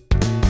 you